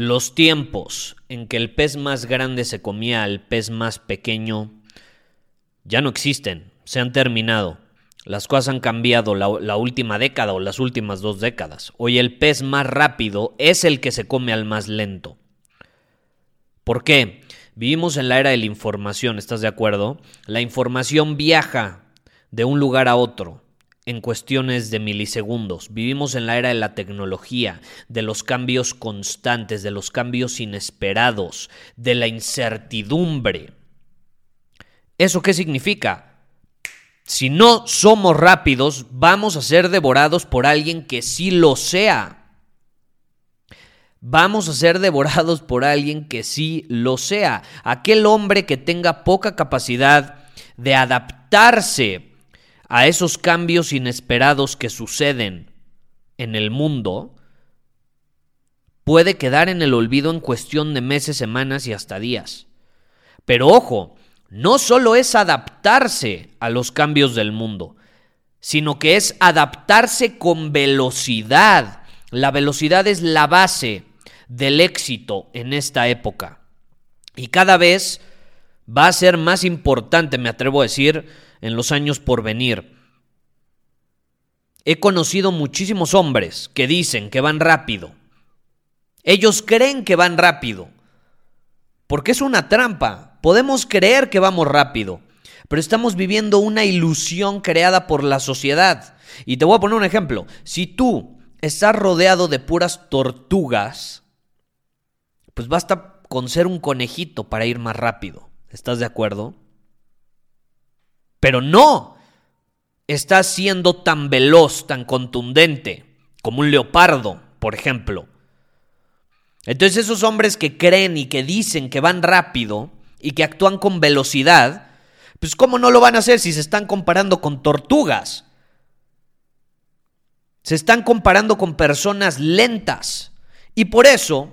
Los tiempos en que el pez más grande se comía al pez más pequeño ya no existen, se han terminado. Las cosas han cambiado la, última década o las últimas dos décadas. Hoy el pez más rápido es el que se come al más lento. ¿Por qué? Vivimos en la era de la información, ¿estás de acuerdo? La información viaja de un lugar a otro en cuestiones de milisegundos. Vivimos en la era de la tecnología, de los cambios constantes, de los cambios inesperados, de la incertidumbre. ¿Eso qué significa? Si no somos rápidos, vamos a ser devorados por alguien que sí lo sea. Vamos a ser devorados por alguien que sí lo sea. Aquel hombre que tenga poca capacidad de adaptarse a esos cambios inesperados que suceden en el mundo, puede quedar en el olvido en cuestión de meses, semanas y hasta días. Pero ojo, no solo es adaptarse a los cambios del mundo, sino que es adaptarse con velocidad. La velocidad es la base del éxito en esta época. Y cada vez va a ser más importante, me atrevo a decir, en los años por venir. He conocido muchísimos hombres que dicen que van rápido. Ellos creen que van rápido. Porque es una trampa. Podemos creer que vamos rápido. Pero estamos viviendo una ilusión creada por la sociedad. Y te voy a poner un ejemplo. Si tú estás rodeado de puras tortugas, pues basta con ser un conejito para ir más rápido. ¿Estás de acuerdo? Pero no está siendo tan veloz, tan contundente como un leopardo, por ejemplo. Entonces esos hombres que creen y que dicen que van rápido y que actúan con velocidad, pues ¿cómo no lo van a hacer si se están comparando con tortugas? Se están comparando con personas lentas. Y por eso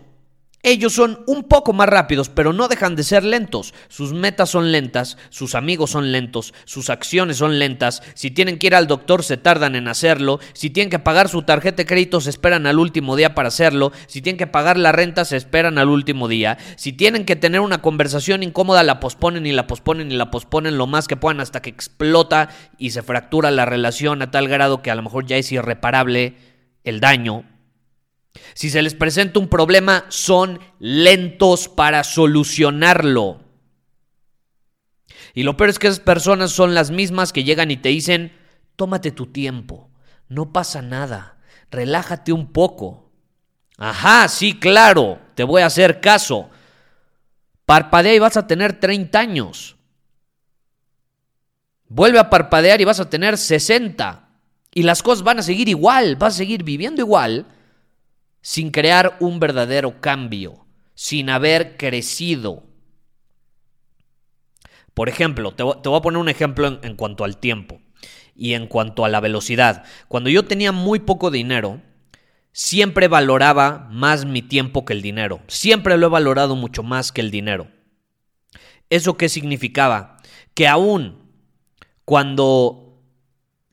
ellos son un poco más rápidos, pero no dejan de ser lentos. Sus metas son lentas, sus amigos son lentos, sus acciones son lentas. Si tienen que ir al doctor, se tardan en hacerlo. Si tienen que pagar su tarjeta de crédito, se esperan al último día para hacerlo. Si tienen que pagar la renta, se esperan al último día. Si tienen que tener una conversación incómoda, la posponen y la posponen y la posponen lo más que puedan hasta que explota y se fractura la relación a tal grado que a lo mejor ya es irreparable el daño si se les presenta un problema, son lentos para solucionarlo. Y lo peor es que esas personas son las mismas que llegan y te dicen, tómate tu tiempo, no pasa nada, relájate un poco. Ajá, sí, claro, te voy a hacer caso. Parpadea y vas a tener 30 años. Vuelve a parpadear y vas a tener 60. Y las cosas van a seguir igual, vas a seguir viviendo igual sin crear un verdadero cambio, sin haber crecido. Por ejemplo, te, voy a poner un ejemplo en, en cuanto al tiempo y en cuanto a la velocidad. Cuando yo tenía muy poco dinero, siempre valoraba más mi tiempo que el dinero. Siempre lo he valorado mucho más que el dinero. ¿Eso qué significaba? Que aún cuando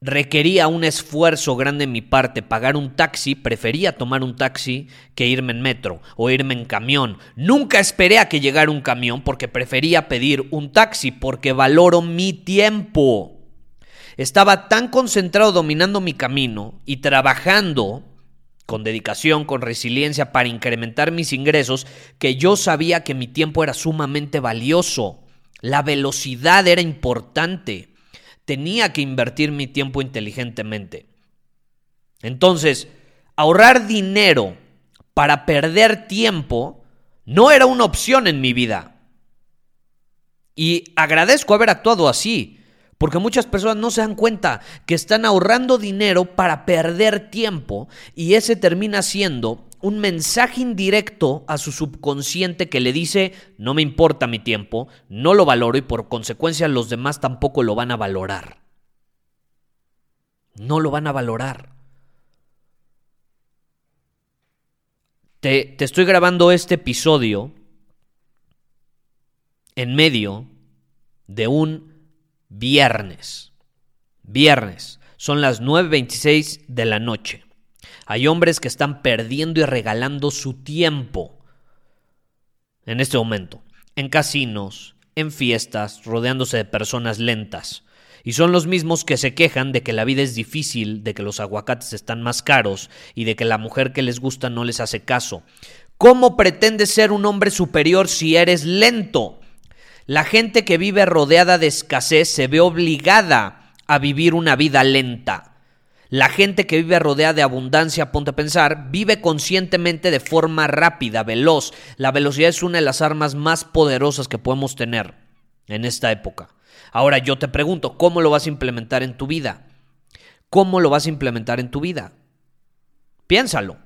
requería un esfuerzo grande en mi parte pagar un taxi, prefería tomar un taxi que irme en metro o irme en camión. Nunca esperé a que llegara un camión porque prefería pedir un taxi porque valoro mi tiempo. Estaba tan concentrado dominando mi camino y trabajando con dedicación, con resiliencia para incrementar mis ingresos, que yo sabía que mi tiempo era sumamente valioso. La velocidad era importante. Tenía que invertir mi tiempo inteligentemente. Entonces, ahorrar dinero para perder tiempo no era una opción en mi vida. Y agradezco haber actuado así, porque muchas personas no se dan cuenta que están ahorrando dinero para perder tiempo y ese termina siendo un mensaje indirecto a su subconsciente que le dice, no me importa mi tiempo, no lo valoro y por consecuencia los demás tampoco lo van a valorar. No lo van a valorar. Te, te estoy grabando este episodio en medio de un viernes. Viernes. Son las 9.26 de la noche. Hay hombres que están perdiendo y regalando su tiempo en este momento. En casinos, en fiestas, rodeándose de personas lentas. Y son los mismos que se quejan de que la vida es difícil, de que los aguacates están más caros y de que la mujer que les gusta no les hace caso. ¿Cómo pretendes ser un hombre superior si eres lento? La gente que vive rodeada de escasez se ve obligada a vivir una vida lenta. La gente que vive rodeada de abundancia, ponte a pensar, vive conscientemente de forma rápida, veloz. La velocidad es una de las armas más poderosas que podemos tener en esta época. Ahora yo te pregunto, ¿cómo lo vas a implementar en tu vida? ¿Cómo lo vas a implementar en tu vida? Piénsalo,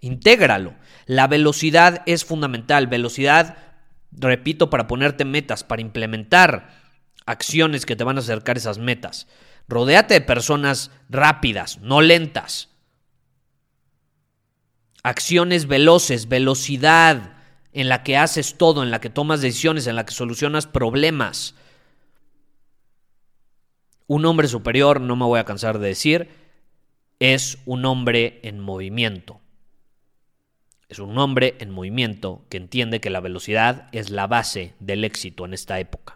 intégralo. La velocidad es fundamental. Velocidad repito, para ponerte metas, para implementar acciones que te van a acercar esas metas. Rodéate de personas rápidas, no lentas. Acciones veloces, velocidad en la que haces todo, en la que tomas decisiones, en la que solucionas problemas. Un hombre superior, no me voy a cansar de decir, es un hombre en movimiento. Es un hombre en movimiento que entiende que la velocidad es la base del éxito en esta época.